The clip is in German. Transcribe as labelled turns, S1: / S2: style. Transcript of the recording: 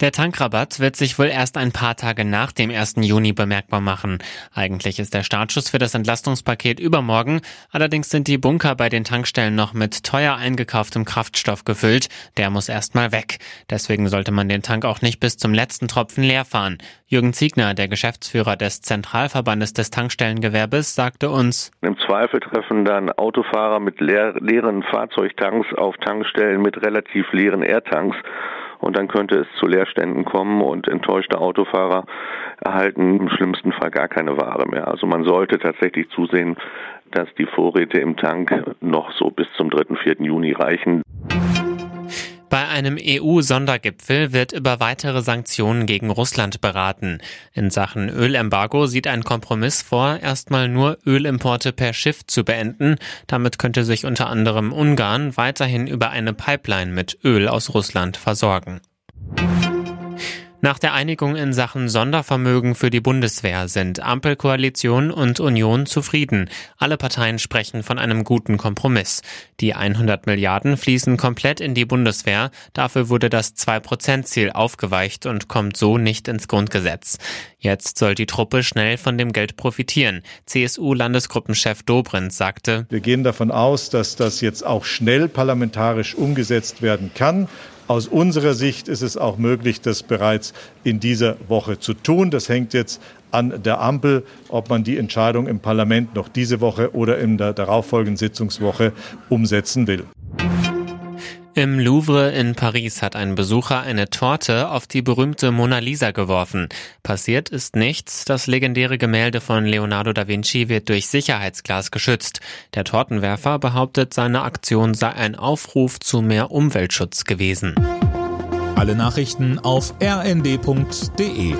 S1: Der Tankrabatt wird sich wohl erst ein paar Tage nach dem 1. Juni bemerkbar machen. Eigentlich ist der Startschuss für das Entlastungspaket übermorgen, allerdings sind die Bunker bei den Tankstellen noch mit teuer eingekauftem Kraftstoff gefüllt. Der muss erstmal weg. Deswegen sollte man den Tank auch nicht bis zum letzten Tropfen leer fahren. Jürgen Ziegner, der Geschäftsführer des Zentralverbandes des Tankstellengewerbes, sagte uns,
S2: Im Zweifel treffen dann Autofahrer mit leer, leeren Fahrzeugtanks auf Tankstellen mit relativ leeren Airtanks und dann könnte es zu Leerständen kommen und enttäuschte Autofahrer erhalten im schlimmsten Fall gar keine Ware mehr. Also man sollte tatsächlich zusehen, dass die Vorräte im Tank noch so bis zum 3. 4. Juni reichen.
S1: Bei einem EU-Sondergipfel wird über weitere Sanktionen gegen Russland beraten. In Sachen Ölembargo sieht ein Kompromiss vor, erstmal nur Ölimporte per Schiff zu beenden. Damit könnte sich unter anderem Ungarn weiterhin über eine Pipeline mit Öl aus Russland versorgen. Nach der Einigung in Sachen Sondervermögen für die Bundeswehr sind Ampelkoalition und Union zufrieden. Alle Parteien sprechen von einem guten Kompromiss. Die 100 Milliarden fließen komplett in die Bundeswehr. Dafür wurde das 2-Prozent-Ziel aufgeweicht und kommt so nicht ins Grundgesetz. Jetzt soll die Truppe schnell von dem Geld profitieren. CSU-Landesgruppenchef Dobrindt sagte,
S3: Wir gehen davon aus, dass das jetzt auch schnell parlamentarisch umgesetzt werden kann. Aus unserer Sicht ist es auch möglich, das bereits in dieser Woche zu tun. Das hängt jetzt an der Ampel, ob man die Entscheidung im Parlament noch diese Woche oder in der darauffolgenden Sitzungswoche umsetzen will.
S1: Im Louvre in Paris hat ein Besucher eine Torte auf die berühmte Mona Lisa geworfen. Passiert ist nichts. Das legendäre Gemälde von Leonardo da Vinci wird durch Sicherheitsglas geschützt. Der Tortenwerfer behauptet, seine Aktion sei ein Aufruf zu mehr Umweltschutz gewesen.
S4: Alle Nachrichten auf rnd.de